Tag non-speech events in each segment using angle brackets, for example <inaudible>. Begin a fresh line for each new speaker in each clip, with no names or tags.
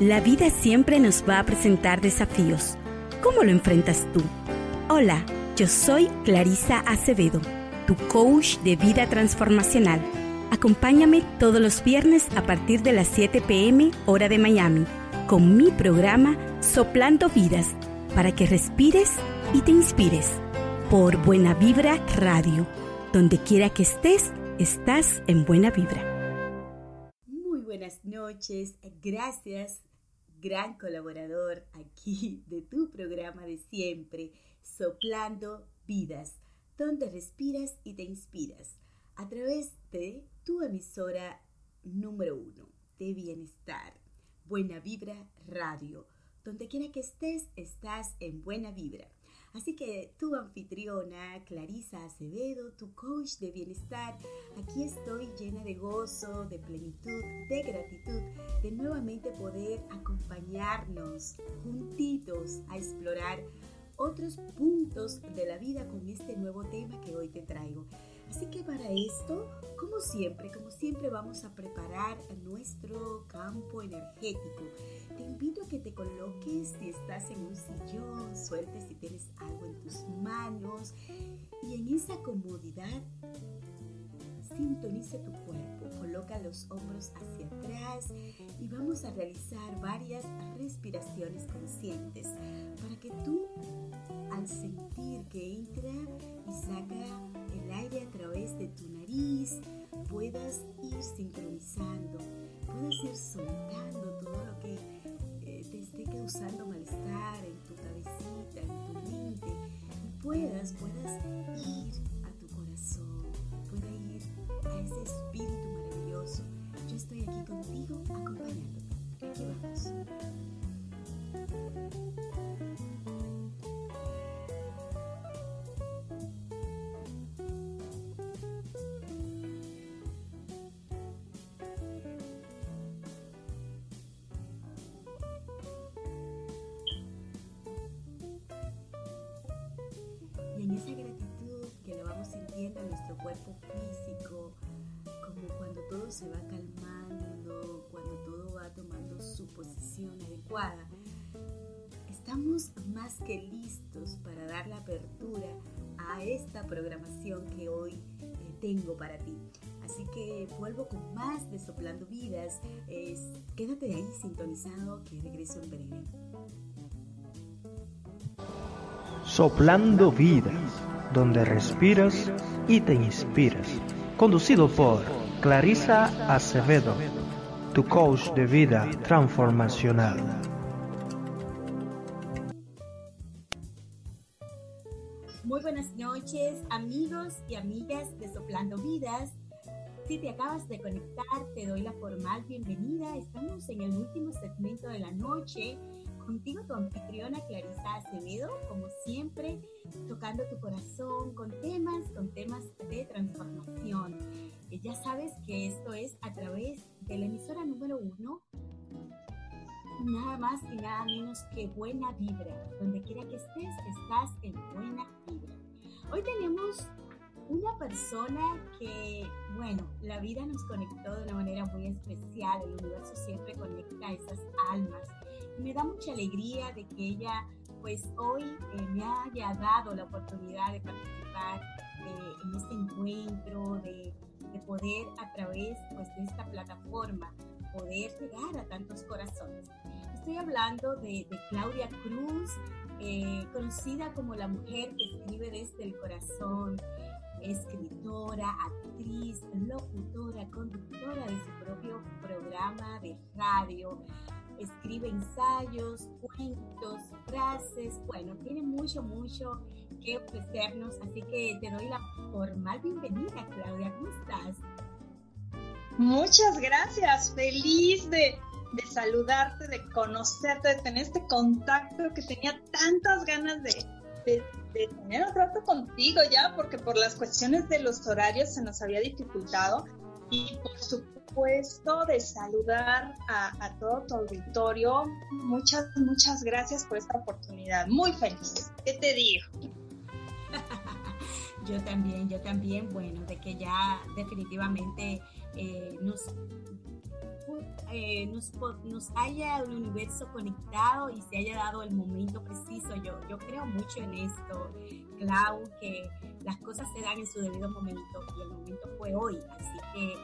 La vida siempre nos va a presentar desafíos. ¿Cómo lo enfrentas tú? Hola, yo soy Clarisa Acevedo, tu coach de vida transformacional. Acompáñame todos los viernes a partir de las 7 pm hora de Miami con mi programa Soplando Vidas para que respires y te inspires por Buena Vibra Radio. Donde quiera que estés, estás en Buena Vibra.
Muy buenas noches, gracias gran colaborador aquí de tu programa de siempre, Soplando Vidas, donde respiras y te inspiras a través de tu emisora número uno de bienestar, Buena Vibra Radio. Donde quiera que estés, estás en Buena Vibra. Así que tu anfitriona, Clarisa Acevedo, tu coach de bienestar, aquí estoy llena de gozo, de plenitud, de gratitud, de nuevamente poder acompañarnos juntitos a explorar otros puntos de la vida con este nuevo tema que hoy te traigo. Así que para esto, como siempre, como siempre vamos a preparar nuestro campo energético. Te invito a que te coloques si estás en un sillón, sueltes si tienes algo en tus manos y en esa comodidad sintonice tu cuerpo, coloca los hombros hacia atrás y vamos a realizar varias respiraciones conscientes para que tú al sentir que entra y saca el aire a través de tu nariz, puedas ir sincronizando, puedas ir soltando todo lo que eh, te esté causando malestar en tu cabecita, en tu mente, y puedas, puedas ir ese espíritu maravilloso. Yo estoy aquí contigo acompañándote. Aquí vamos. Estamos más que listos para dar la apertura a esta programación que hoy eh, tengo para ti. Así que vuelvo con más de Soplando Vidas. quédate ahí sintonizado que regreso en breve.
Soplando Vidas, donde respiras y te inspiras. Conducido por Clarisa Acevedo, tu coach de vida transformacional.
Muy buenas noches, amigos y amigas de Soplando Vidas. Si te acabas de conectar, te doy la formal bienvenida. Estamos en el último segmento de la noche contigo tu anfitriona Clarisa Acevedo, como siempre, tocando tu corazón con temas, con temas de transformación. Ya sabes que esto es a través de la emisora número uno, nada más y nada menos que Buena Vibra. Donde quiera que estés, estás en Buena Vibra. Hoy tenemos una persona que, bueno, la vida nos conectó de una manera muy especial, el universo siempre conecta a esas almas me da mucha alegría de que ella pues hoy eh, me haya dado la oportunidad de participar eh, en este encuentro, de, poder a través pues, de esta plataforma poder llegar a tantos corazones. Estoy hablando de, Claudia Cruz, eh, conocida como la mujer que escribe desde el corazón, escritora, actriz, locutora, conductora de su propio programa de radio, escribe ensayos, cuentos, frases, bueno, tiene mucho, mucho que ofrecernos, así que te doy la formal bienvenida, Claudia, ¿cómo estás?
Muchas gracias, feliz de, saludarte, de conocerte, de tener este contacto que tenía tantas ganas de, de, tener un rato contigo ya, porque por las cuestiones de los horarios se nos había dificultado y por supuesto puesto de saludar a, todo tu auditorio. Muchas, muchas gracias por esta oportunidad. Muy feliz. ¿Qué te digo?
Yo también, yo también. Bueno, de que ya definitivamente eh, nos, eh, nos, nos, haya el universo conectado y se haya dado el momento preciso. Yo, yo creo mucho en esto, Clau, que las cosas se dan en su debido momento y el momento fue hoy. Así que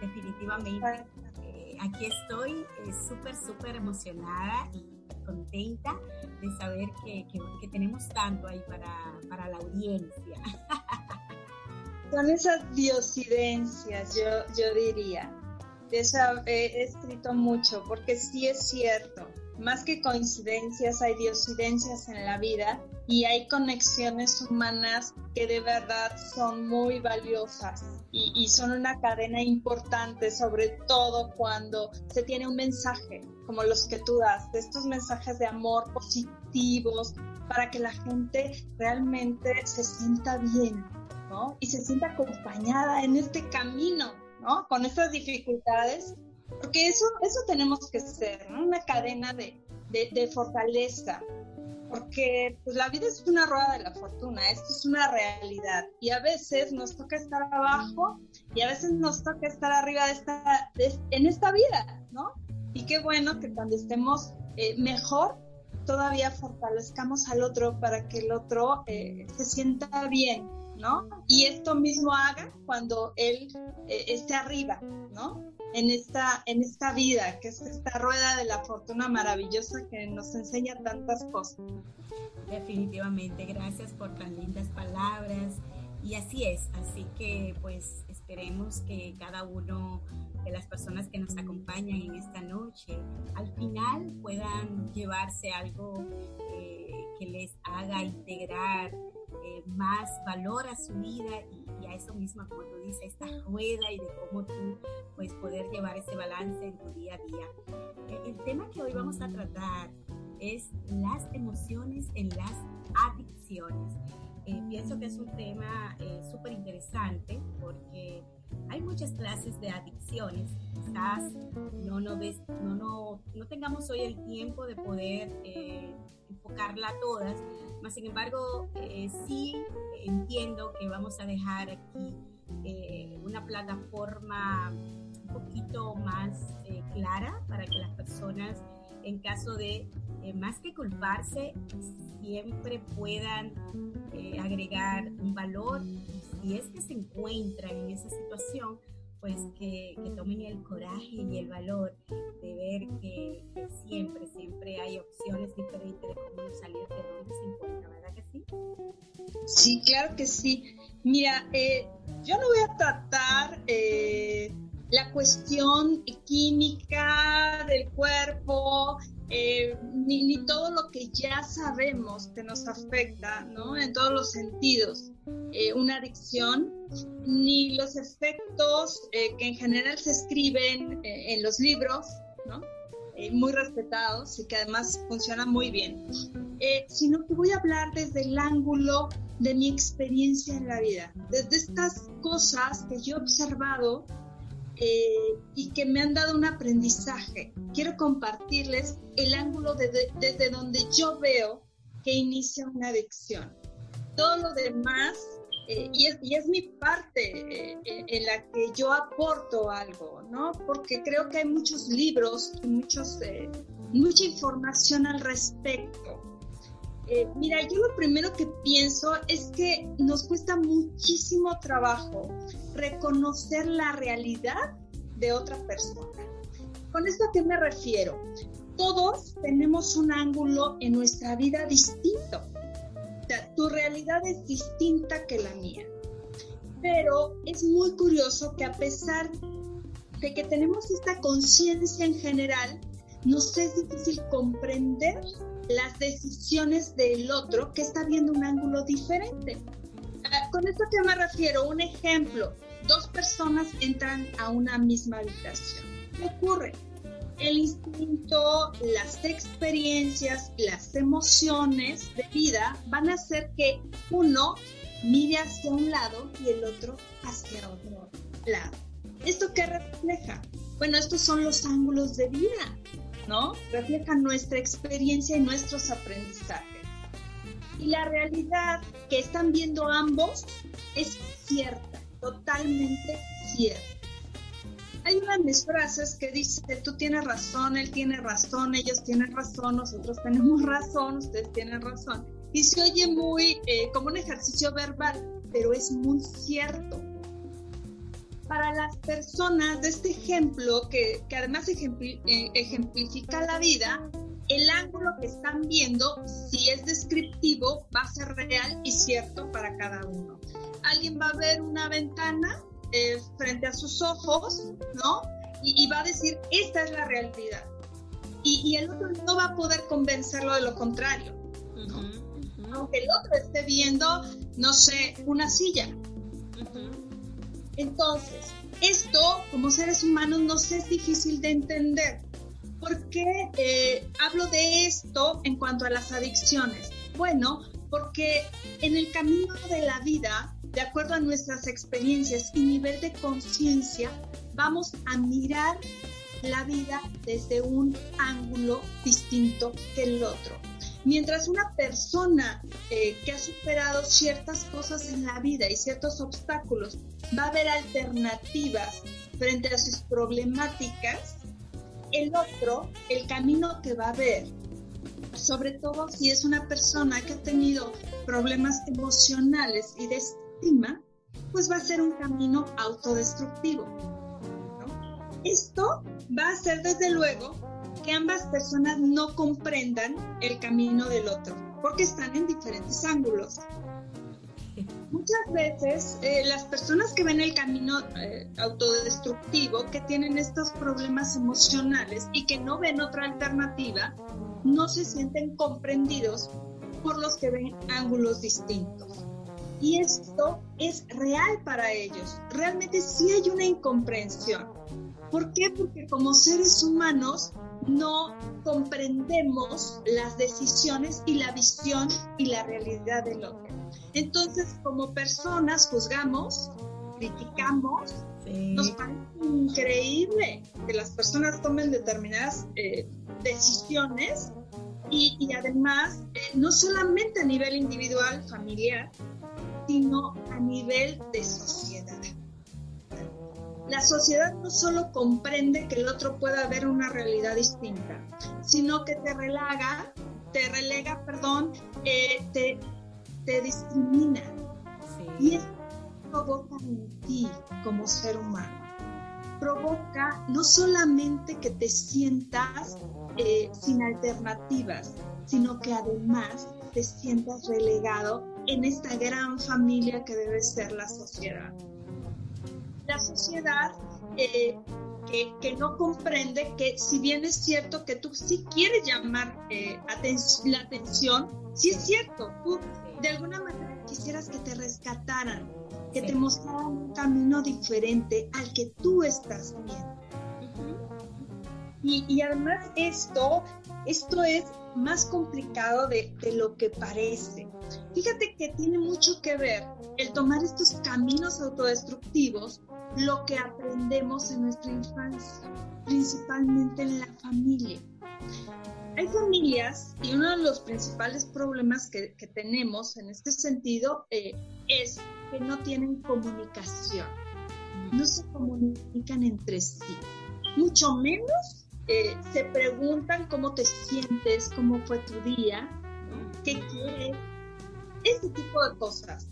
definitivamente eh, aquí estoy súper, súper emocionada y contenta de saber que, que, tenemos tanto ahí para, para la audiencia.
Son esas diosidencias, yo, yo diría. Eso he escrito mucho, porque sí es cierto, más que coincidencias, hay diosidencias en la vida y hay conexiones humanas que de verdad son muy valiosas y, y, son una cadena importante, sobre todo cuando se tiene un mensaje como los que tú das, de estos mensajes de amor positivos para que la gente realmente se sienta bien, ¿no? Y se sienta acompañada en este camino, ¿no? Con estas dificultades, porque eso, eso tenemos que ser, ¿no? Una cadena de, de, de fortaleza, porque pues, la vida es una rueda de la fortuna, esto es una realidad y a veces nos toca estar abajo y a veces nos toca estar arriba de esta, en esta vida, ¿no? Y qué bueno que cuando estemos eh, mejor, todavía fortalezcamos al otro para que el otro eh, se sienta bien, ¿no? Y esto mismo haga cuando él eh, esté arriba, ¿no? En esta, en esta vida, que es esta rueda de la fortuna maravillosa que nos enseña tantas cosas.
Definitivamente, gracias por tan lindas palabras. Y así es, así que pues esperemos que cada uno de las personas que nos acompañan en esta noche al final puedan llevarse algo eh, que les haga integrar eh, más valor a su vida y, a eso mismo, como tú dices, esta rueda y de cómo tú puedes poder llevar ese balance en tu día a día. Eh, el tema que hoy vamos a tratar es las emociones en las adicciones. Eh, pienso que es un tema súper interesante porque hay muchas clases de adicciones. Quizás no, no, ves, no, no, no tengamos hoy el tiempo de poder enfocarla todas, más sin embargo, eh, sí entiendo que vamos a dejar aquí eh, una plataforma un poquito más eh, clara para que las personas, en caso de más que culparse, siempre puedan agregar un valor. Si es que se encuentran en esa situación, pues que, tomen el coraje y el valor de ver que, siempre, siempre hay opciones diferentes de cómo salir de donde se encuentra, ¿verdad que sí?
Sí, claro que sí. Mira, eh, yo no voy a tratar eh, la cuestión química del cuerpo, eh, ni, ni, todo lo que ya sabemos que nos afecta, ¿no? En todos los sentidos. Eh, una adicción, ni los efectos eh, que en general se escriben en los libros, ¿no? muy respetados y que además funcionan muy bien, sino que voy a hablar desde el ángulo de mi experiencia en la vida, desde estas cosas que yo he observado eh, y que me han dado un aprendizaje. Quiero compartirles el ángulo desde donde yo veo que inicia una adicción. Todo lo demás, eh, y, es, y, es, mi parte eh, en la que yo aporto algo, ¿no? Porque creo que hay muchos libros y muchos, mucha información al respecto. mira, yo lo primero que pienso es que nos cuesta muchísimo trabajo reconocer la realidad de otra persona. ¿Con esto a qué me refiero? Todos tenemos un ángulo en nuestra vida distinto. tu realidad es distinta que la mía. Pero es muy curioso que a pesar de que tenemos esta conciencia en general, nos es difícil comprender las decisiones del otro que está viendo un ángulo diferente. ¿Con esto a qué me refiero? Un ejemplo dos personas entran a una misma habitación. ¿Qué ocurre? El instinto, las experiencias, las emociones de vida van a hacer que uno mire hacia un lado y el otro hacia otro lado. ¿Esto qué refleja? Bueno, estos son los ángulos de vida, ¿no? Reflejan nuestra experiencia y nuestros aprendizajes. Y la realidad que están viendo ambos es cierta totalmente cierto. hay una de mis frases que dice, tú tienes razón, él tiene razón, ellos tienen razón, nosotros tenemos <laughs> razón, ustedes tienen razón. Y se oye muy eh, como un ejercicio verbal, pero es muy cierto. Para las personas de este ejemplo, que, que además eh, ejemplifica la vida, el ángulo que están viendo, si es descriptivo, va a ser real y cierto para cada uno. Alguien va a ver una ventana eh, frente a sus ojos, ¿no? Y, va a decir, esta es la realidad. Y, el otro no va a poder convencerlo de lo contrario. Aunque el otro esté viendo, no sé, una silla. Entonces, esto como seres humanos nos es difícil de entender. ¿Por qué eh, hablo de esto en cuanto a las adicciones? Bueno, porque en el camino de la vida de acuerdo a nuestras experiencias y nivel de conciencia, vamos a mirar la vida desde un ángulo distinto que el otro. Mientras una persona eh, que ha superado ciertas cosas en la vida y ciertos obstáculos va a ver alternativas frente a sus problemáticas, el otro, el camino que va a ver, sobre todo si es una persona que ha tenido problemas emocionales y de pues va a ser un camino autodestructivo. Esto va a hacer desde luego que ambas personas no comprendan el camino del otro, porque están en diferentes ángulos. Muchas veces eh, las personas que ven el camino eh, autodestructivo, que tienen estos problemas emocionales y que no ven otra alternativa, no se sienten comprendidos por los que ven ángulos distintos. Y esto es real para ellos. Realmente sí hay una incomprensión. ¿Por qué? Porque como seres humanos no comprendemos las decisiones y la visión y la realidad del otro. Entonces, como personas juzgamos, criticamos, nos parece increíble que las personas tomen determinadas eh, decisiones y, además, eh, no solamente a nivel individual, familiar, sino a nivel de sociedad. La sociedad no solo comprende que el otro pueda ver una realidad distinta, sino que te relega, te relega, perdón, eh, te, te, discrimina. Y eso provoca en ti como ser humano. Provoca no solamente que te sientas eh, sin alternativas, sino que además te sientas relegado en esta gran familia que debe ser la sociedad. La sociedad eh, que, no comprende que si bien es cierto que tú sí quieres llamar eh, la atención, sí es cierto, tú de alguna manera quisieras que te rescataran, que te mostraran un camino diferente al que tú estás viendo. y, y, además esto, esto es más complicado de, lo que parece. Fíjate que tiene mucho que ver el tomar estos caminos autodestructivos, lo que aprendemos en nuestra infancia, principalmente en la familia. Hay familias y uno de los principales problemas que, tenemos en este sentido eh, es que no tienen comunicación, no se comunican entre sí, mucho menos eh, se preguntan cómo te sientes, cómo fue tu día, qué quieres, este tipo de cosas.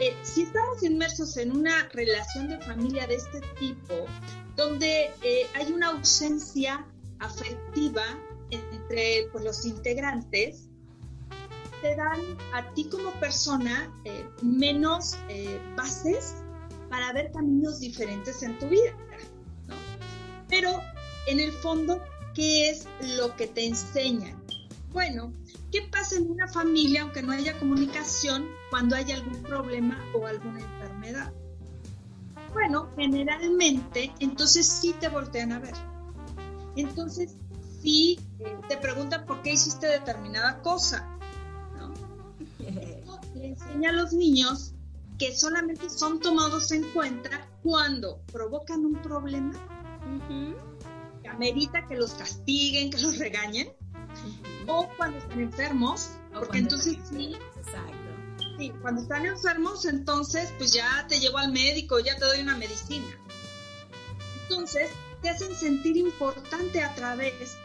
Eh, si estamos inmersos en una relación de familia de este tipo, donde eh, hay una ausencia afectiva entre pues, los integrantes, te dan a ti como persona menos bases para ver caminos diferentes en tu vida. Pero en el fondo, ¿qué es lo que te enseñan? Bueno, ¿qué pasa en una familia aunque no haya comunicación cuando hay algún problema o alguna enfermedad? Bueno, generalmente entonces sí te voltean a ver. Entonces sí eh, te preguntan por qué hiciste determinada cosa. ¿no? <laughs> le enseña a los niños que solamente son tomados en cuenta cuando provocan un problema amerita que los castiguen, que los regañen, o cuando están enfermos, porque entonces sí, sí, cuando están enfermos, entonces pues ya te llevo al médico, ya te doy una medicina. Entonces, te hacen sentir importante a través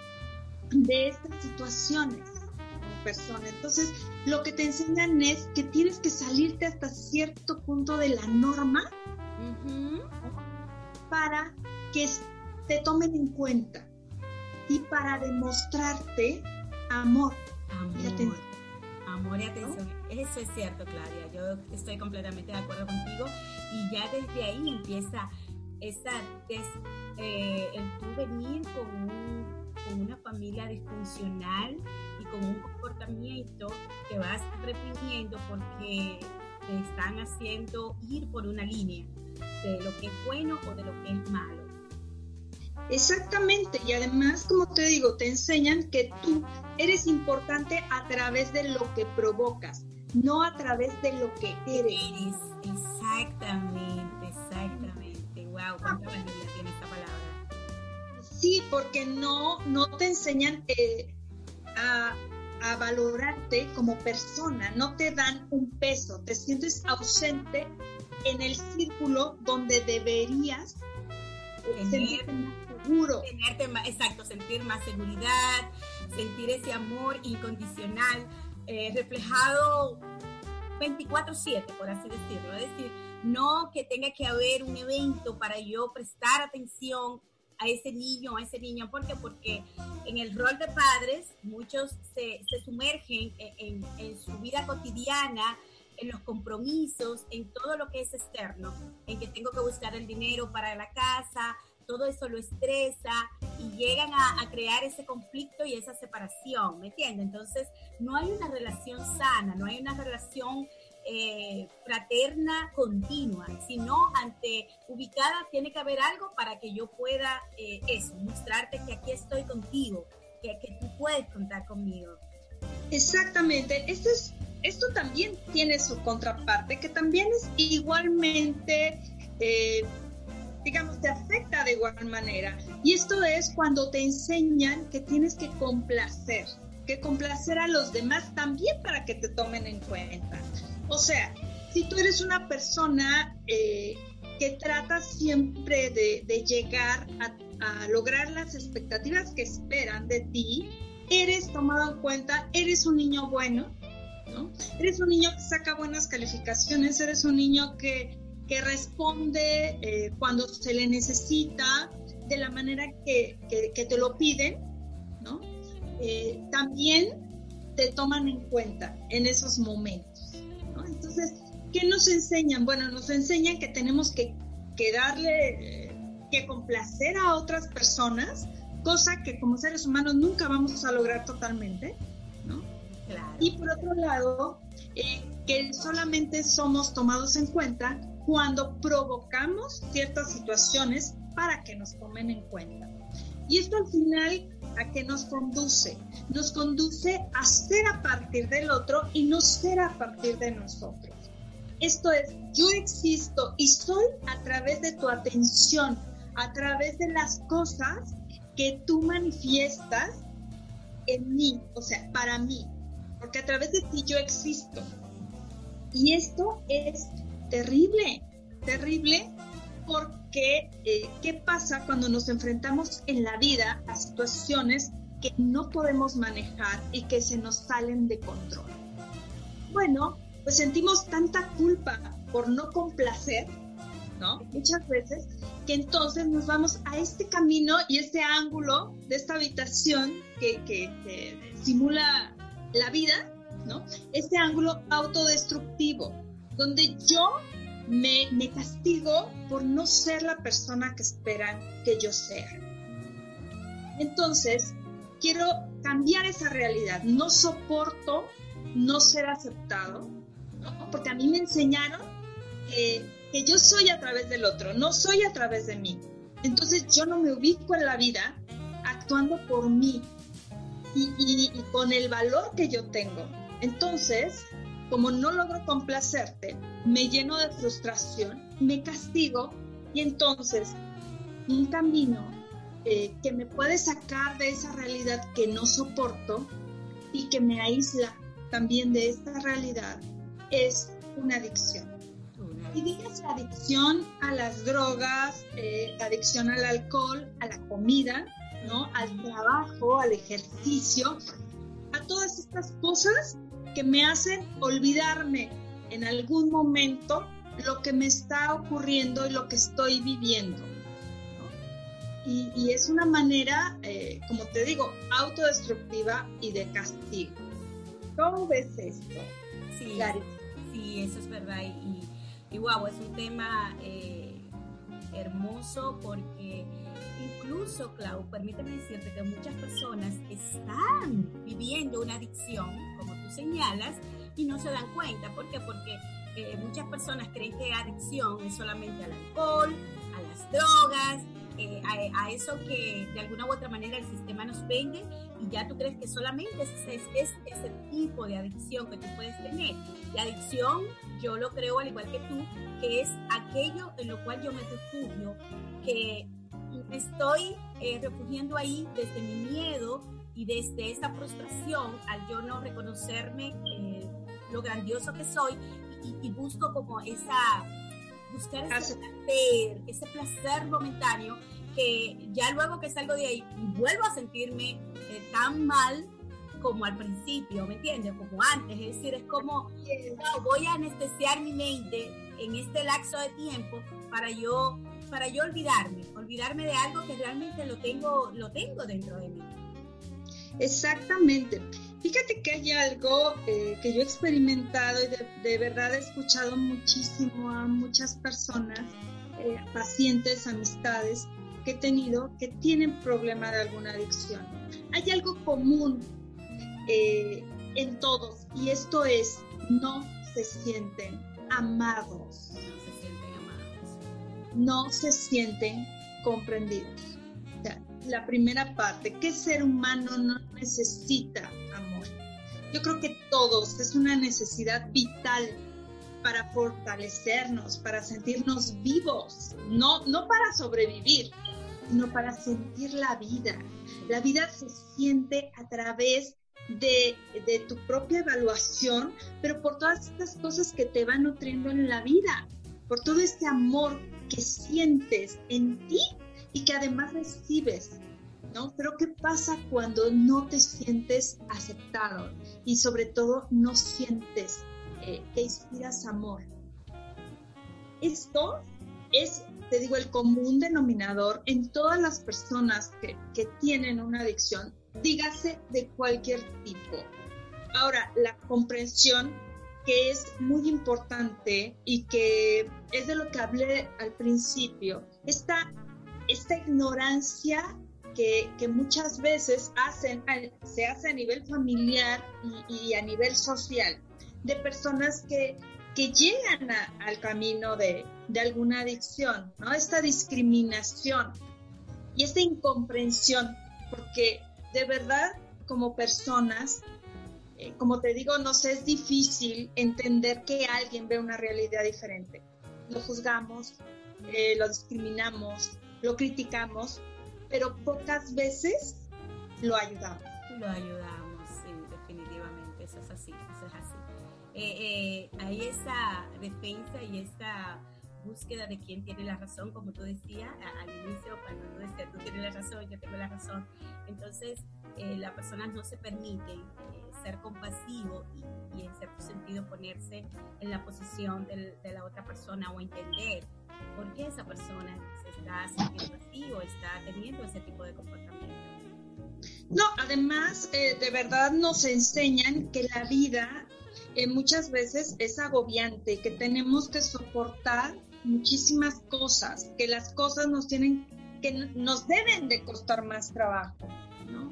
de estas situaciones como persona. Entonces, lo que te enseñan es que tienes que salirte hasta cierto punto de la norma para que te tomen en cuenta y para demostrarte amor,
amor y atención. Amor y atención. Eso es cierto, Claudia. Yo estoy completamente de acuerdo contigo. Y ya desde ahí empieza esa, es, eh, el tú venir con, con una familia disfuncional y con un comportamiento que vas reprimiendo porque te están haciendo ir por una línea de lo que es bueno o de lo que es malo.
Exactamente, y además, como te digo, te enseñan que tú eres importante a través de lo que provocas, no a través de lo que eres.
Eres, exactamente, exactamente. Wow, cuánta valía tiene esta palabra.
Sí, porque no, no te enseñan eh, a, a valorarte como persona, no te dan un peso, te sientes ausente en el círculo donde deberías seguro.
Tenerte más, exacto, sentir más seguridad, sentir ese amor incondicional eh, reflejado 24/7, por así decirlo. Es decir, no que tenga que haber un evento para yo prestar atención a ese niño, a ese niño. ¿Por qué? Porque en el rol de padres muchos se, se sumergen en, en, su vida cotidiana en los compromisos, en todo lo que es externo, en que tengo que buscar el dinero para la casa, todo eso lo estresa y llegan a, crear ese conflicto y esa separación, ¿me entiendes? Entonces, no hay una relación sana, no hay una relación eh, fraterna continua, sino ante ubicada tiene que haber algo para que yo pueda eh, eso, mostrarte que aquí estoy contigo, que, tú puedes contar conmigo.
Exactamente, esto es esto también tiene su contraparte, que también es igualmente, eh, digamos, te afecta de igual manera. Y esto es cuando te enseñan que tienes que complacer, que complacer a los demás también para que te tomen en cuenta. O sea, si tú eres una persona eh, que trata siempre de, llegar a lograr las expectativas que esperan de ti, eres tomado en cuenta, eres un niño bueno, Eres un niño que saca buenas calificaciones, eres un niño que, responde eh, cuando se le necesita, de la manera que, te lo piden, ¿no? Eh, también te toman en cuenta en esos momentos, Entonces, ¿qué nos enseñan? Bueno, nos enseñan que tenemos que, darle, eh, que complacer a otras personas, cosa que como seres humanos nunca vamos a lograr totalmente, y por otro lado, eh, que solamente somos tomados en cuenta cuando provocamos ciertas situaciones para que nos tomen en cuenta. Y esto al final a qué nos conduce? Nos conduce a ser a partir del otro y no ser a partir de nosotros. Esto es, yo existo y soy a través de tu atención, a través de las cosas que tú manifiestas en mí, o sea, para mí porque a través de ti yo existo. Y esto es terrible, terrible porque eh, ¿qué pasa cuando nos enfrentamos en la vida a situaciones que no podemos manejar y que se nos salen de control? Bueno, pues sentimos tanta culpa por no complacer, ¿no? Muchas veces, que entonces nos vamos a este camino y este ángulo de esta habitación que, que, que simula la vida, ¿no? Este ángulo autodestructivo, donde yo me, me castigo por no ser la persona que esperan que yo sea. Entonces, quiero cambiar esa realidad. No soporto no ser aceptado, porque a mí me enseñaron que, que, yo soy a través del otro, no soy a través de mí. Entonces yo no me ubico en la vida actuando por mí, y, con el valor que yo tengo. Entonces, como no logro complacerte, me lleno de frustración, me castigo y entonces un camino eh, que me puede sacar de esa realidad que no soporto y que me aísla también de esta realidad es una adicción. Y digas adicción a las drogas, eh, adicción al alcohol, a la comida, ¿no? Al trabajo, al ejercicio, a todas estas cosas que me hacen olvidarme en algún momento lo que me está ocurriendo y lo que estoy viviendo. Y, es una manera, eh, como te digo, autodestructiva y de castigo. ¿Cómo ves esto?
Sí, sí eso es verdad. Y, y, wow, es un tema eh, hermoso porque incluso, Clau, permíteme decirte que muchas personas están viviendo una adicción, como tú señalas, y no se dan cuenta. ¿Por qué? Porque eh, muchas personas creen que adicción es solamente al alcohol, a las drogas, eh, a, eso que de alguna u otra manera el sistema nos vende y ya tú crees que solamente es, es, ese tipo de adicción que tú puedes tener. La adicción, yo lo creo al igual que tú, que es aquello en lo cual yo me refugio, que estoy eh, refugiando ahí desde mi miedo y desde esa frustración al yo no reconocerme eh, lo grandioso que soy y, busco como esa buscar ese placer, ese placer momentáneo que ya luego que salgo de ahí vuelvo a sentirme eh, tan mal como al principio, ¿me entiendes? Como antes, es decir, es como voy a anestesiar mi mente en este lapso de tiempo para yo para yo olvidarme, olvidarme de algo que realmente lo tengo lo tengo dentro de mí.
Exactamente. Fíjate que hay algo eh, que yo he experimentado y de, verdad he escuchado muchísimo a muchas personas, eh, pacientes, amistades que he tenido que tienen problema de alguna adicción. Hay algo común eh, en todos y esto es no se sienten amados.
No se sienten amados.
No se sienten comprendidos la primera parte, ¿qué ser humano no necesita amor? Yo creo que todos es una necesidad vital para fortalecernos, para sentirnos vivos, no, no para sobrevivir, sino para sentir la vida. La vida se siente a través de, de, tu propia evaluación, pero por todas estas cosas que te van nutriendo en la vida, por todo este amor que sientes en ti y que además recibes, ¿no? Pero ¿qué pasa cuando no te sientes aceptado y sobre todo no sientes eh, que inspiras amor? Esto es, te digo, el común denominador en todas las personas que, que tienen una adicción, dígase de cualquier tipo. Ahora, la comprensión que es muy importante y que es de lo que hablé al principio, esta esta ignorancia que, muchas veces hacen, se hace a nivel familiar y, a nivel social, de personas que, que llegan al camino de, alguna adicción, ¿no? Esta discriminación y esta incomprensión, porque de verdad como personas, eh, como te digo, nos es difícil entender que alguien ve una realidad diferente. Lo juzgamos, eh, lo discriminamos, lo criticamos, pero pocas veces lo ayudamos.
Lo ayudamos, sí, definitivamente, eso es así, eso es así. Eh, eh, hay esa defensa y esa búsqueda de quién tiene la razón, como tú decías al inicio, cuando tú decías, tú tienes la razón, yo tengo la razón. Entonces, eh, la persona no se permite ser compasivo y, y, en cierto sentido ponerse en la posición de la otra persona o entender por qué esa persona se está sintiendo así o está teniendo ese tipo de comportamiento.
No, además, eh, de verdad nos enseñan que la vida eh, muchas veces es agobiante, que tenemos que soportar muchísimas cosas, que las cosas nos tienen, que nos deben de costar más trabajo, ¿no?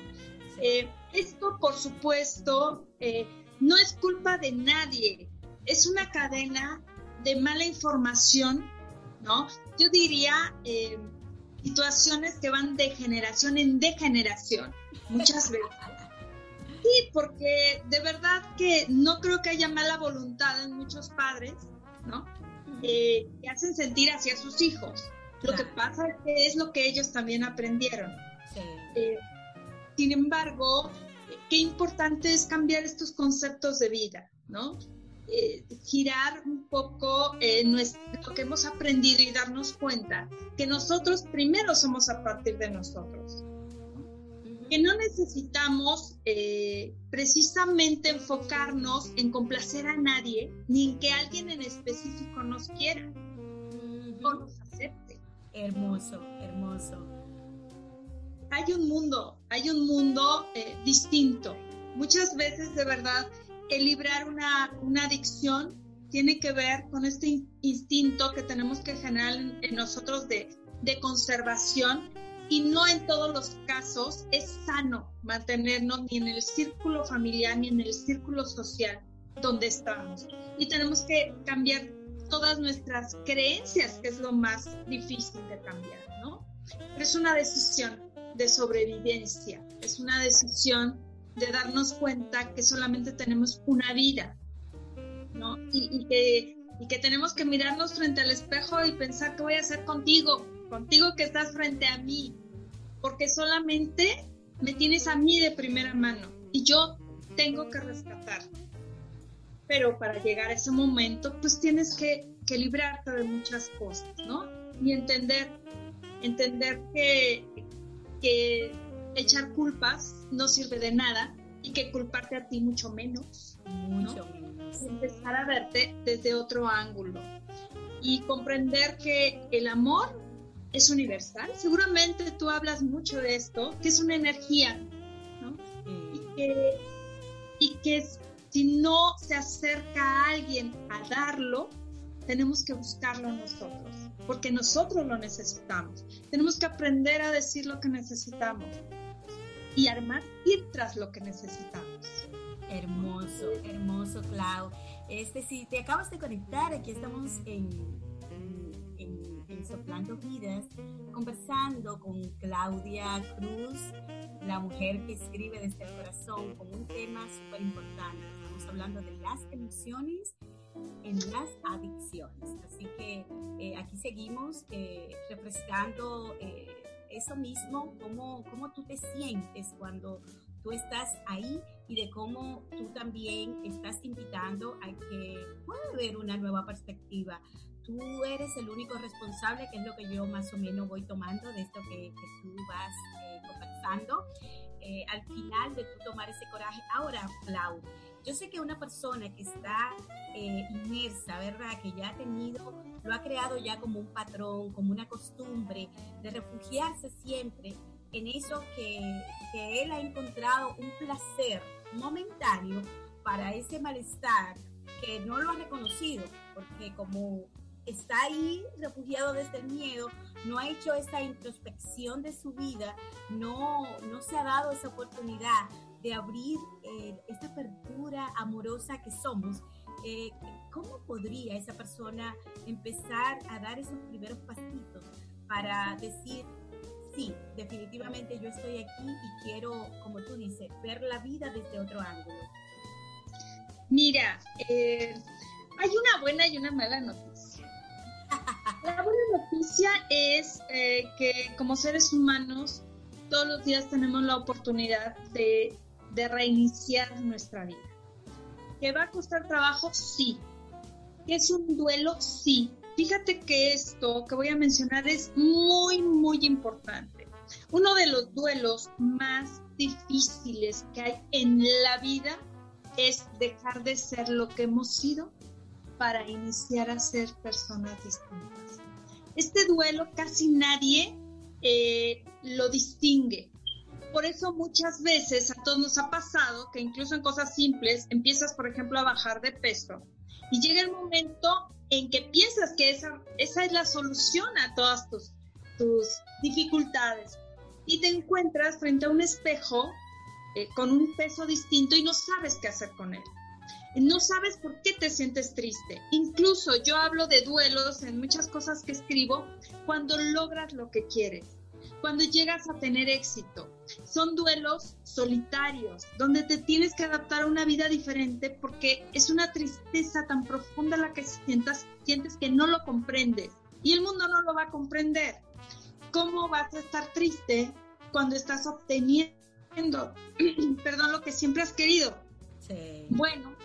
Eh, esto, por supuesto, no es culpa de nadie, es una cadena de mala información ¿no? Yo diría eh, situaciones que van de generación en degeneración, muchas veces. <laughs> Sí, porque de verdad que no creo que haya mala voluntad en muchos padres, ¿no? Eh, que hacen sentir hacia sus hijos. Lo que pasa es que es lo que ellos también aprendieron. Eh, sin embargo, qué importante es cambiar estos conceptos de vida, ¿no? eh, girar un poco eh, lo que hemos aprendido y darnos cuenta que nosotros primero somos a partir de nosotros. Que no necesitamos eh, precisamente enfocarnos en complacer a nadie ni en que alguien en específico nos quiera o nos acepte.
Hermoso, hermoso.
Hay un mundo, hay un mundo distinto. Muchas veces de verdad el librar una, adicción tiene que ver con este instinto que tenemos que generar en, nosotros de, conservación y no en todos los casos es sano mantenernos ni en el círculo familiar ni en el círculo social donde estamos. Y tenemos que cambiar todas nuestras creencias, que es lo más difícil de cambiar, ¿no? Pero es una decisión de sobrevivencia, es una decisión de darnos cuenta que solamente tenemos una vida, ¿no? Y, que, y que tenemos que mirarnos frente al espejo y pensar qué voy a hacer contigo, contigo que estás frente a mí, porque solamente me tienes a mí de primera mano y yo tengo que rescatar. Pero para llegar a ese momento, pues tienes que, que librarte de muchas cosas, ¿no? Y entender, entender que, que echar culpas no sirve de nada y que culparte a ti mucho menos. Mucho menos. Empezar a verte desde otro ángulo y comprender que el amor es universal. Seguramente tú hablas mucho de esto, que es una energía, ¿no? Y, que, y que si no se acerca a alguien a darlo, tenemos que buscarlo nosotros, porque nosotros lo necesitamos. Tenemos que aprender a decir lo que necesitamos y además ir tras lo que necesitamos.
Hermoso, hermoso, Clau. Este, si te acabas de conectar, aquí estamos en, Soplando Vidas, conversando con Claudia Cruz, la mujer que escribe desde el corazón, con un tema súper importante. Estamos hablando de las emociones en las adicciones. Así que eh, aquí seguimos eh, refrescando. Eh, eso mismo, cómo, cómo tú te sientes cuando tú estás ahí y de cómo tú también estás invitando a que pueda haber una nueva perspectiva. Tú eres el único responsable, que es lo que yo más o menos voy tomando de esto que, tú vas eh, conversando. Eh, al final de tú tomar ese coraje. Ahora, Clau, yo sé que una persona que está eh, inmersa, ¿verdad? Que ya ha tenido, lo ha creado ya como un patrón, como una costumbre de refugiarse siempre en eso que, que él ha encontrado un placer momentáneo para ese malestar que no lo ha reconocido, porque como está ahí refugiado desde el miedo, no ha hecho esa introspección de su vida, no, no se ha dado esa oportunidad de abrir eh, esta apertura amorosa que somos, eh, ¿cómo podría esa persona empezar a dar esos primeros pasitos para decir, sí, definitivamente yo estoy aquí y quiero, como tú dices, ver la vida desde otro ángulo?
Mira, eh, hay una buena y una mala noticia. La buena noticia es que como seres humanos todos los días tenemos la oportunidad de de reiniciar nuestra vida. ¿Que va a costar trabajo? Sí. ¿Que es un duelo? Sí. Fíjate que esto que voy a mencionar es muy, muy importante. Uno de los duelos más difíciles que hay en la vida es dejar de ser lo que hemos sido para iniciar a ser personas distintas. Este duelo casi nadie eh, lo distingue. Por eso muchas veces a todos nos ha pasado que incluso en cosas simples empiezas, por ejemplo, a bajar de peso y llega el momento en que piensas que esa, esa es la solución a todas tus, tus dificultades y te encuentras frente a un espejo eh, con un peso distinto y no sabes qué hacer con él. No sabes por qué te sientes triste. Incluso yo hablo de duelos en muchas cosas que escribo cuando logras lo que quieres cuando llegas a tener éxito. Son duelos solitarios, donde te tienes que adaptar a una vida diferente porque es una tristeza tan profunda la que sientas, sientes que no lo comprendes y el mundo no lo va a comprender. ¿Cómo vas a estar triste cuando estás obteniendo, <clears throat> perdón, lo que siempre has querido? Bueno, es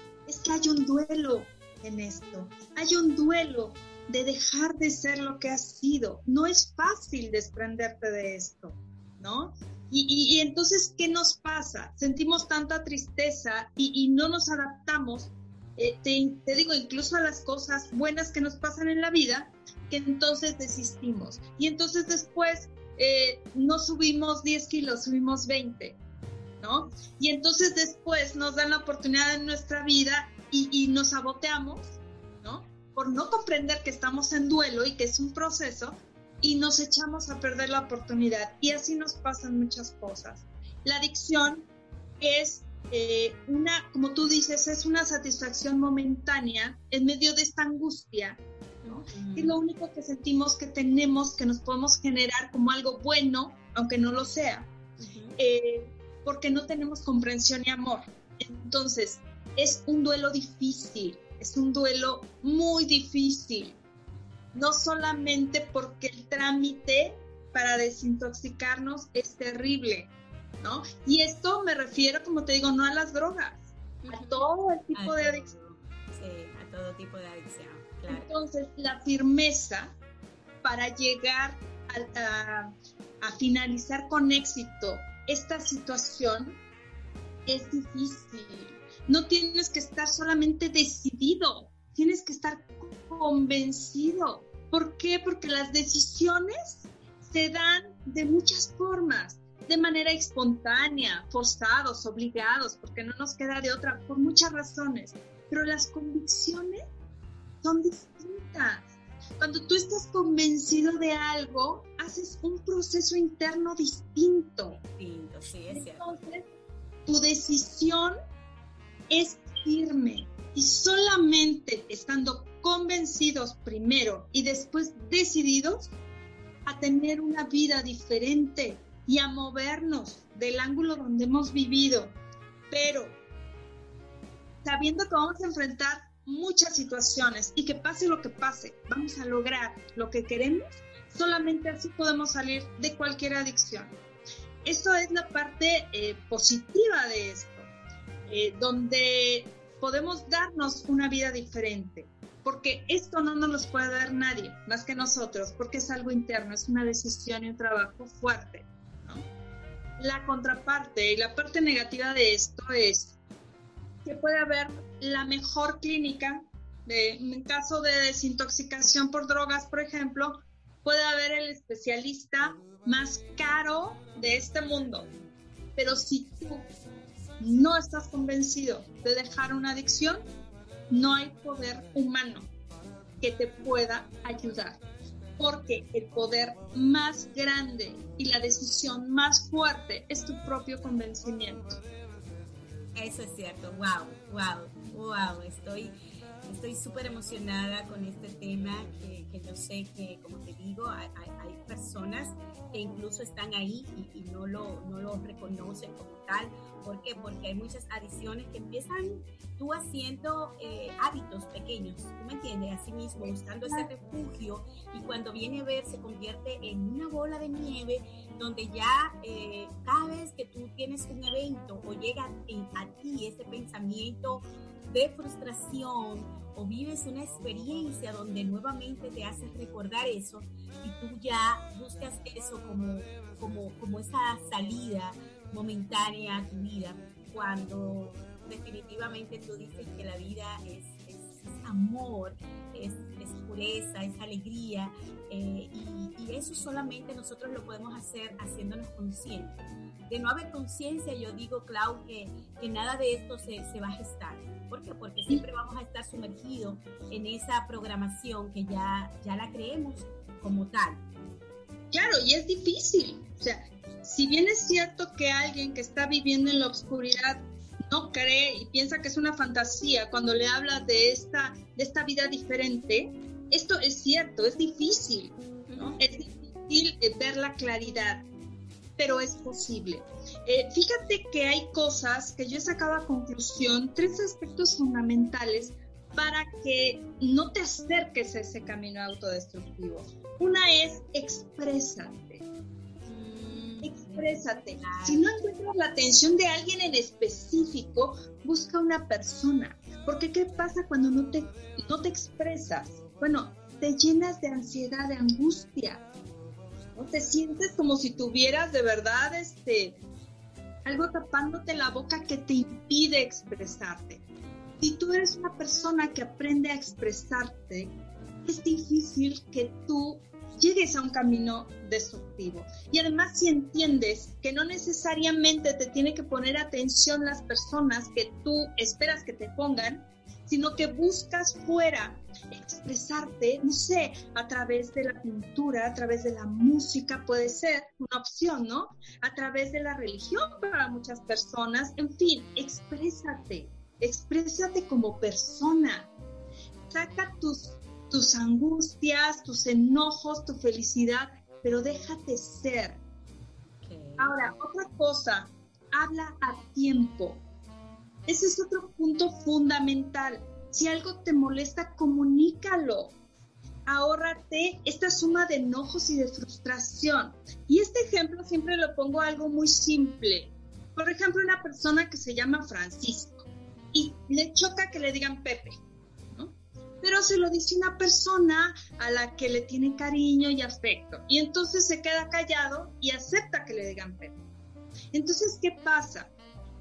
que hay un duelo en esto. Hay un duelo de dejar de ser lo que has sido. No es fácil desprenderte de esto, ¿no? Y, entonces, ¿qué nos pasa? Sentimos tanta tristeza y, no nos adaptamos, eh, te, digo, incluso a las cosas buenas que nos pasan en la vida, que entonces desistimos. Y entonces después eh, no subimos 10 kilos, subimos 20, ¿no? Y entonces después nos dan la oportunidad en nuestra vida y, y nos saboteamos, ¿no? Por no comprender que estamos en duelo y que es un proceso y nos echamos a perder la oportunidad. Y así nos pasan muchas cosas. La adicción es eh, una, como tú dices, es una satisfacción momentánea en medio de esta angustia. ¿no? Es lo único que sentimos que tenemos, que nos podemos generar como algo bueno, aunque no lo sea, eh, porque no tenemos comprensión y amor. Entonces, es un duelo difícil, es un duelo muy difícil, no solamente porque el trámite para desintoxicarnos es terrible, ¿no? Y esto me refiero, como te digo, no a las drogas, a todo el tipo de adicción.
Sí, a todo tipo de adicción,
claro. Entonces, la firmeza para llegar a, a finalizar con éxito esta situación es difícil. No tienes que estar solamente decidido, tienes que estar convencido. ¿Por qué? Porque las decisiones se dan de muchas formas, de manera espontánea, forzados, obligados, porque no nos queda de otra, por muchas razones. Pero las convicciones son distintas. Cuando tú estás convencido de algo, haces un proceso interno distinto.
Distinto, sí, es
Entonces, tu decisión es firme. Y solamente estando convencidos primero y después decididos a tener una vida diferente y a movernos del ángulo donde hemos vivido, pero sabiendo que vamos a enfrentar muchas situaciones y que pase lo que pase, vamos a lograr lo que queremos, solamente así podemos salir de cualquier adicción. Eso es la parte eh, positiva de esto, eh, donde podemos darnos una vida diferente porque esto no nos lo puede dar nadie más que nosotros, porque es algo interno, es una decisión y un trabajo fuerte. La contraparte y la parte negativa de esto es que puede haber la mejor clínica, en caso de desintoxicación por drogas, por ejemplo, puede haber el especialista más caro de este mundo, pero si tú no estás convencido de dejar una adicción, no hay poder humano que te pueda ayudar, porque el poder más grande y la decisión más fuerte es tu propio convencimiento.
Eso es cierto, wow, wow, wow, estoy estoy súper emocionada con este tema que, que, yo sé que, como te digo, hay, personas que incluso están ahí y, y, no, lo, no lo reconocen como tal. ¿Por qué? Porque hay muchas adiciones que empiezan tú haciendo eh, hábitos pequeños, ¿tú me entiendes? Así mismo, buscando ese refugio y cuando viene a ver se convierte en una bola de nieve donde ya eh, cada vez que tú tienes un evento o llega a ti ese pensamiento de frustración o vives una experiencia donde nuevamente te haces recordar eso y tú ya buscas eso como, como, como esa salida momentánea a tu vida, cuando definitivamente tú dices que la vida es, amor, es, pureza, es alegría, eh, y, eso solamente nosotros lo podemos hacer haciéndonos conscientes. De no haber conciencia, yo digo, Clau, que, que nada de esto se, se va a gestar. ¿Por qué? Porque siempre vamos a estar sumergidos en esa programación que ya, ya la creemos como tal.
Claro, y es difícil. O sea, si bien es cierto que alguien que está viviendo en la oscuridad no cree y piensa que es una fantasía cuando le habla de esta, de esta vida diferente, esto es cierto, es difícil, ¿no? Es difícil eh, ver la claridad, pero es posible. Eh, fíjate que hay cosas que yo he sacado a conclusión, tres aspectos fundamentales para que no te acerques a ese camino autodestructivo. Una es exprésate. Exprésate. Si no encuentras la atención de alguien en específico, busca una persona. Porque ¿qué pasa cuando no te, no te expresas? Bueno, te llenas de ansiedad, de angustia. ¿no? Te sientes como si tuvieras de verdad este, algo tapándote la boca que te impide expresarte. Si tú eres una persona que aprende a expresarte, es difícil que tú llegues a un camino destructivo. Y además si entiendes que no necesariamente te tiene que poner atención las personas que tú esperas que te pongan, sino que buscas fuera expresarte, no sé, a través de la pintura, a través de la música, puede ser una opción, ¿no? A través de la religión para muchas personas, en fin, exprésate, exprésate como persona, saca tus tus angustias, tus enojos, tu felicidad, pero déjate ser. Ahora, otra cosa, habla a tiempo. Ese es otro punto fundamental. Si algo te molesta, comunícalo. Ahórrate esta suma de enojos y de frustración. Y este ejemplo siempre lo pongo algo muy simple. Por ejemplo, una persona que se llama Francisco y le choca que le digan Pepe pero se lo dice una persona a la que le tiene cariño y afecto. Y entonces se queda callado y acepta que le digan Pepe. Entonces, ¿qué pasa?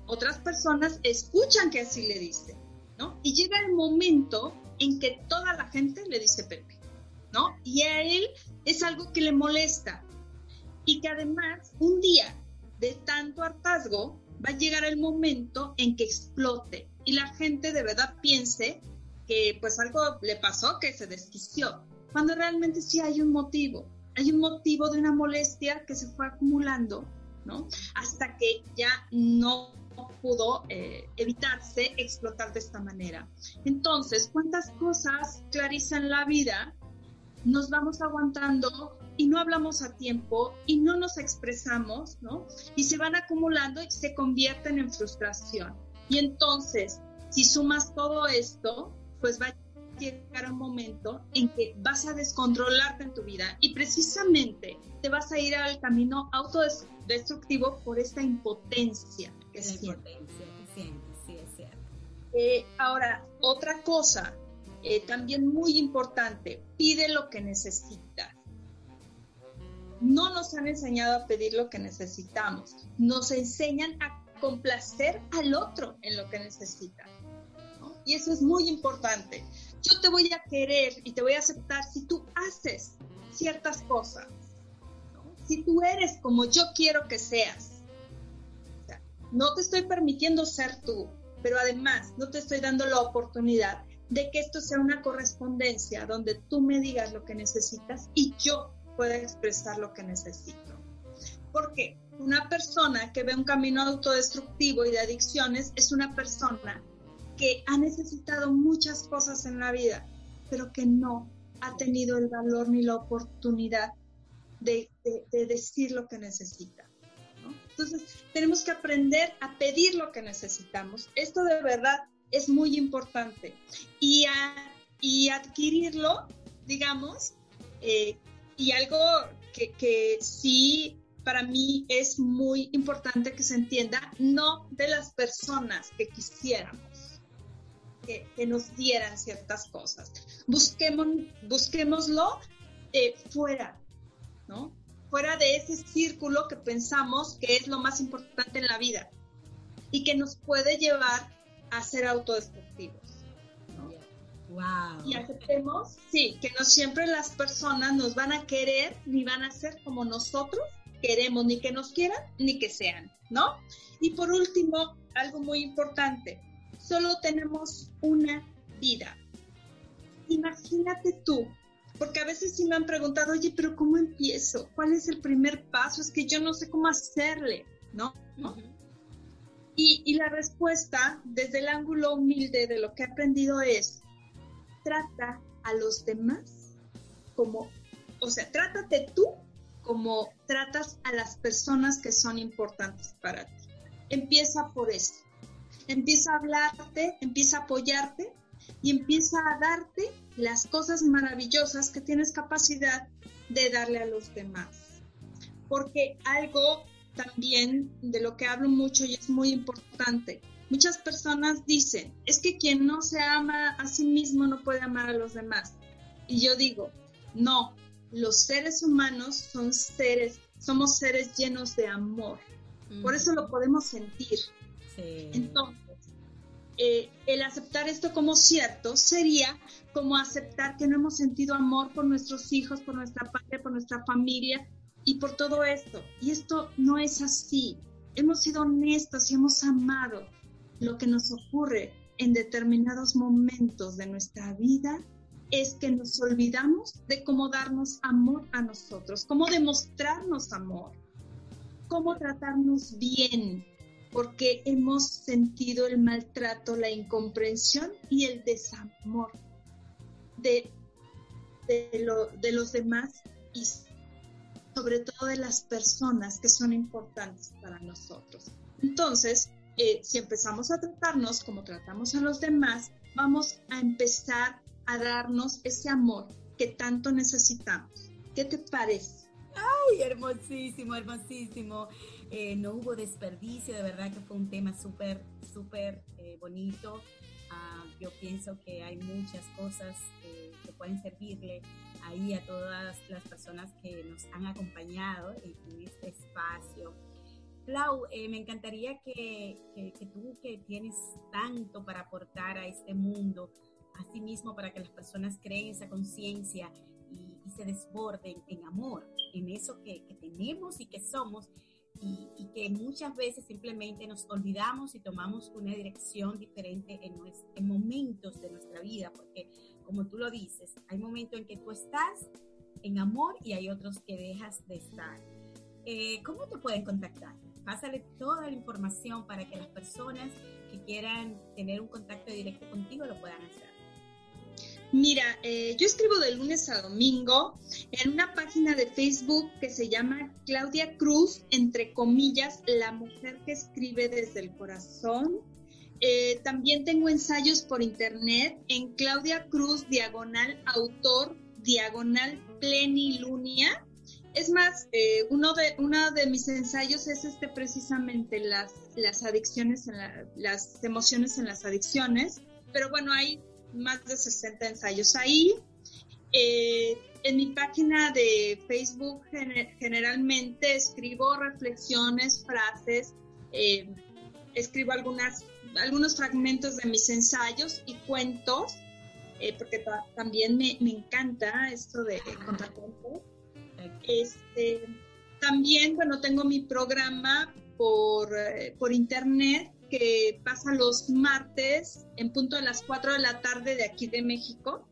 Otras personas escuchan que así le dicen, ¿no? Y llega el momento en que toda la gente le dice Pepe, ¿no? Y a él es algo que le molesta. Y que además, un día de tanto hartazgo, va a llegar el momento en que explote y la gente de verdad piense que pues algo le pasó, que se desquició, cuando realmente sí hay un motivo, hay un motivo de una molestia que se fue acumulando, ¿no? Hasta que ya no pudo eh, evitarse explotar de esta manera. Entonces, ¿cuántas cosas, Clarisa, la vida nos vamos aguantando y no hablamos a tiempo y no nos expresamos, ¿no? Y se van acumulando y se convierten en frustración. Y entonces, si sumas todo esto, pues va a llegar un momento en que vas a descontrolarte en tu vida y precisamente te vas a ir al camino autodestructivo por esta impotencia que
La impotencia sí, es cierto.
Eh, ahora, otra cosa eh, también muy importante, pide lo que necesitas. No nos han enseñado a pedir lo que necesitamos, nos enseñan a complacer al otro en lo que necesita. Y eso es muy importante. Yo te voy a querer y te voy a aceptar si tú haces ciertas cosas. Si tú eres como yo quiero que seas. no te estoy permitiendo ser tú, pero además no te estoy dando la oportunidad de que esto sea una correspondencia donde tú me digas lo que necesitas y yo pueda expresar lo que necesito. Porque una persona que ve un camino autodestructivo y de adicciones es una persona que ha necesitado muchas cosas en la vida, pero que no ha tenido el valor ni la oportunidad de, decir lo que necesita. Entonces, tenemos que aprender a pedir lo que necesitamos. Esto de verdad es muy importante. Y, y adquirirlo, digamos, eh, y algo que, que sí para mí es muy importante que se entienda, no de las personas que quisiéramos que, nos dieran ciertas cosas. Busquemos, busquémoslo eh, fuera, ¿no? Fuera de ese círculo que pensamos que es lo más importante en la vida y que nos puede llevar a ser autodestructivos.
Wow.
Y aceptemos, sí, que no siempre las personas nos van a querer ni van a ser como nosotros queremos, ni que nos quieran ni que sean, ¿no? Y por último, algo muy importante, solo tenemos una vida. Imagínate tú, porque a veces sí me han preguntado, oye, pero ¿cómo empiezo? ¿Cuál es el primer paso? Es que yo no sé cómo hacerle, ¿no? y, y la respuesta, desde el ángulo humilde de lo que he aprendido es, trata a los demás como, o sea, trátate tú como tratas a las personas que son importantes para ti. Empieza por eso empieza a hablarte, empieza a apoyarte y empieza a darte las cosas maravillosas que tienes capacidad de darle a los demás. Porque algo también de lo que hablo mucho y es muy importante. Muchas personas dicen, es que quien no se ama a sí mismo no puede amar a los demás. Y yo digo, no, los seres humanos son seres, somos seres llenos de amor. Por eso lo podemos sentir. Entonces, eh, el aceptar esto como cierto sería como aceptar que no hemos sentido amor por nuestros hijos, por nuestra padre, por nuestra familia y por todo esto. Y esto no es así. Hemos sido honestos y hemos amado. Lo que nos ocurre en determinados momentos de nuestra vida es que nos olvidamos de cómo darnos amor a nosotros, cómo demostrarnos amor, cómo tratarnos bien, porque hemos sentido el maltrato, la incomprensión y el desamor de, de, los demás y sobre todo de las personas que son importantes para nosotros. Entonces, eh, si empezamos a tratarnos como tratamos a los demás, vamos a empezar a darnos ese amor que tanto necesitamos. ¿Qué te parece?
Ay, hermosísimo, hermosísimo. Eh, no hubo desperdicio, de verdad que fue un tema súper, súper eh, bonito. Ah, yo pienso que hay muchas cosas eh, que pueden servirle ahí a todas las personas que nos han acompañado en, este espacio. Clau, me encantaría que, que, tú que tienes tanto para aportar a este mundo, asimismo para que las personas creen esa conciencia y, se desborden en amor, en eso que, que tenemos y que somos, y, que muchas veces simplemente nos olvidamos y tomamos una dirección diferente en, en momentos de nuestra vida, porque como tú lo dices, hay momentos en que tú estás en amor y hay otros que dejas de estar. Eh, ¿Cómo te pueden contactar? Pásale toda la información para que las personas que quieran tener un contacto directo contigo lo puedan hacer.
Mira, eh, yo escribo de lunes a domingo en una página de Facebook que se llama Claudia Cruz, entre comillas, la mujer que escribe desde el corazón. Eh, también tengo ensayos por internet en Claudia Cruz, diagonal autor, diagonal plenilunia. Es más, eh, uno, de, uno de mis ensayos es este precisamente las, las adicciones, en las emociones en las adicciones. Pero bueno, hay más de 60 ensayos ahí. Eh, en mi página de Facebook generalmente escribo reflexiones, frases, eh, escribo algunas, algunos fragmentos de mis ensayos y cuentos, eh, porque también me, encanta esto de contar cuentos. Este, también, bueno, tengo mi programa por, por internet que pasa los martes en punto de las 4 de la tarde de aquí de México,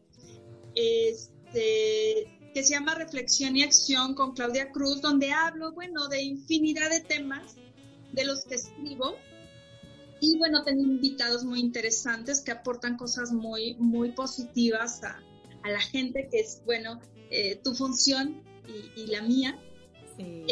este, que se llama Reflexión y Acción con Claudia Cruz, donde hablo, bueno, de infinidad de temas de los que escribo. Y bueno, tengo invitados muy interesantes que aportan cosas muy, muy positivas a, a la gente, que es, bueno, eh, tu función y, la mía. Sí.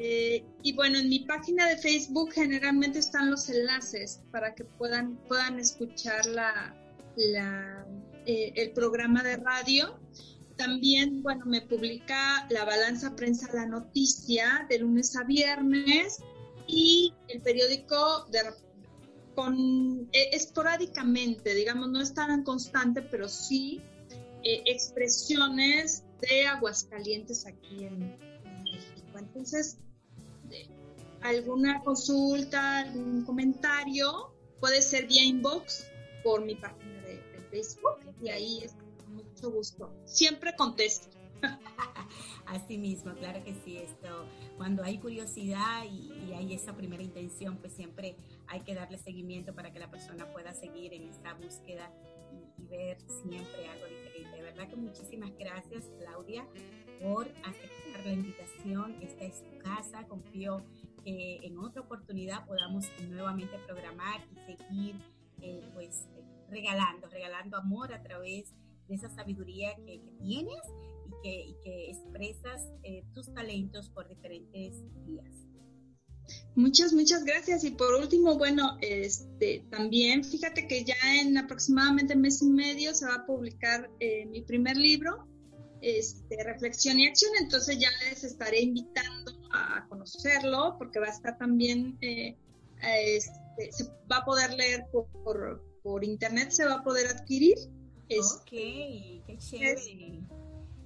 Eh, y bueno, en mi página de Facebook generalmente están los enlaces para que puedan, puedan escuchar la, eh, el programa de radio. También, bueno, me publica la balanza prensa La Noticia de lunes a viernes y el periódico de, con, eh, esporádicamente, digamos, no es tan constante, pero sí expresiones de Aguascalientes aquí en México. Entonces, alguna consulta, algún comentario, puede ser vía inbox por mi página de, Facebook y ahí es con mucho gusto. Siempre contesto. <laughs>
Así mismo, claro que sí, esto, cuando hay curiosidad y, hay esa primera intención, pues siempre hay que darle seguimiento para que la persona pueda seguir en esta búsqueda y, y ver siempre algo diferente. De verdad que muchísimas gracias, Claudia, por aceptar la invitación. Esta es tu casa, confío que en otra oportunidad podamos nuevamente programar y seguir eh, pues regalando, regalando amor a través de esa sabiduría que, tienes y que, que expresas eh, tus talentos por diferentes vías.
Muchas, muchas gracias. Y por último, bueno, este, también fíjate que ya en aproximadamente mes y medio se va a publicar eh, mi primer libro, este, reflexión y acción. Entonces ya les estaré invitando a conocerlo porque va a estar también, eh, este, se va a poder leer por, por, internet, se va a poder adquirir.
ok, qué chévere.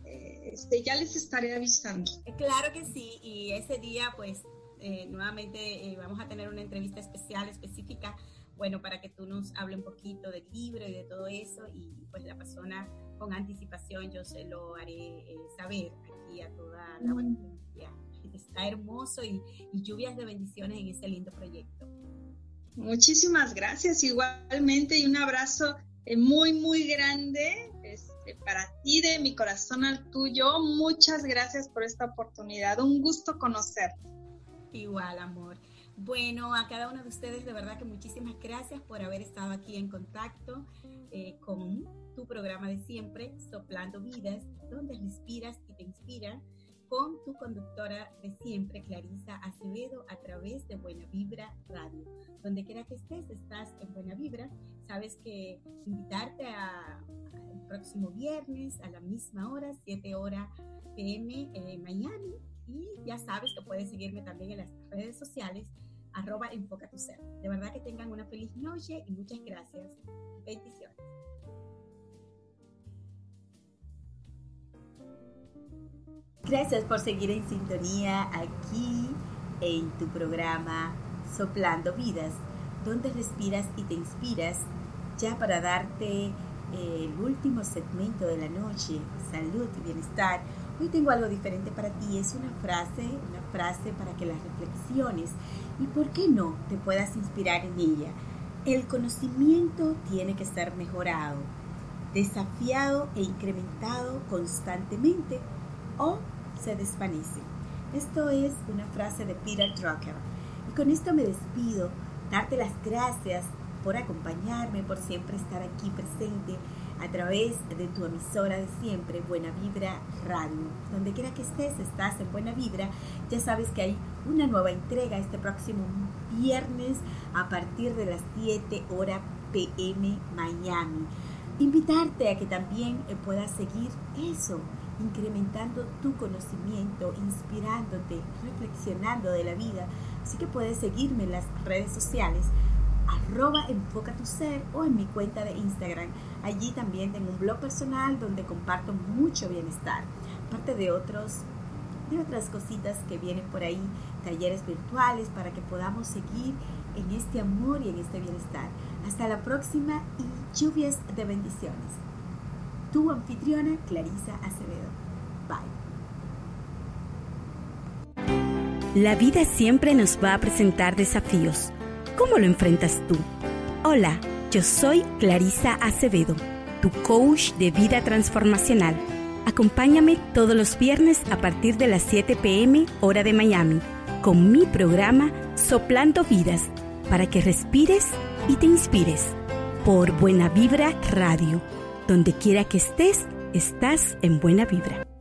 Este, ya les estaré avisando.
Claro que sí, y ese día pues eh, nuevamente eh, vamos a tener una entrevista especial, específica, bueno, para que tú nos hable un poquito del libro y de todo eso, y pues la persona con anticipación yo se lo haré eh, saber aquí a toda la audiencia. Está hermoso y, lluvias de bendiciones en este lindo proyecto.
Muchísimas gracias igualmente y un abrazo muy, muy grande este, para ti, de mi corazón al tuyo. Muchas gracias por esta oportunidad. Un gusto conocerte.
Igual, amor. Bueno, a cada uno de ustedes, de verdad que muchísimas gracias por haber estado aquí en contacto eh, con tu programa de siempre, Soplando Vidas, donde respiras y te inspira con tu conductora de siempre, Clarisa Acevedo, a través de Buena Vibra Radio. Donde quiera que estés, estás en Buena Vibra. Sabes que invitarte a, el próximo viernes a la misma hora, 7 horas PM en Miami, y ya sabes que puedes seguirme también en las redes sociales, arroba enfoca tu ser. De verdad que tengan una feliz noche y muchas gracias. Bendiciones. Gracias por seguir en sintonía aquí en tu programa Soplando Vidas, donde respiras y te inspiras ya para darte el último segmento de la noche, salud y bienestar Hoy tengo algo diferente para ti, es una frase, una frase para que la reflexiones y por qué no te puedas inspirar en ella. El conocimiento tiene que ser mejorado, desafiado e incrementado constantemente o se desvanece. Esto es una frase de Peter Drucker. Y con esto me despido, darte las gracias por acompañarme, por siempre estar aquí presente a través de tu emisora de siempre, Buena Vibra Radio. Donde quiera que estés, estás en Buena Vibra. Ya sabes que hay una nueva entrega este próximo viernes a partir de las 7 horas PM Miami. Invitarte a que también eh, puedas seguir eso, incrementando tu conocimiento, inspirándote, reflexionando de la vida. Así que puedes seguirme en las redes sociales arroba enfoca tu ser o en mi cuenta de Instagram. Allí también tengo un blog personal donde comparto mucho bienestar, aparte de otros de otras cositas que vienen por ahí, talleres virtuales para que podamos seguir en este amor y en este bienestar. Hasta la próxima y lluvias de bendiciones. Tu anfitriona Clarisa Acevedo. Bye.
La vida siempre nos va a presentar desafíos ¿Cómo lo enfrentas tú? Hola, yo soy Clarisa Acevedo, tu coach de vida transformacional. Acompáñame todos los viernes a partir de las 7 pm hora de Miami con mi programa Soplando Vidas para que respires y te inspires por Buena Vibra Radio. Donde quiera que estés, estás en Buena Vibra.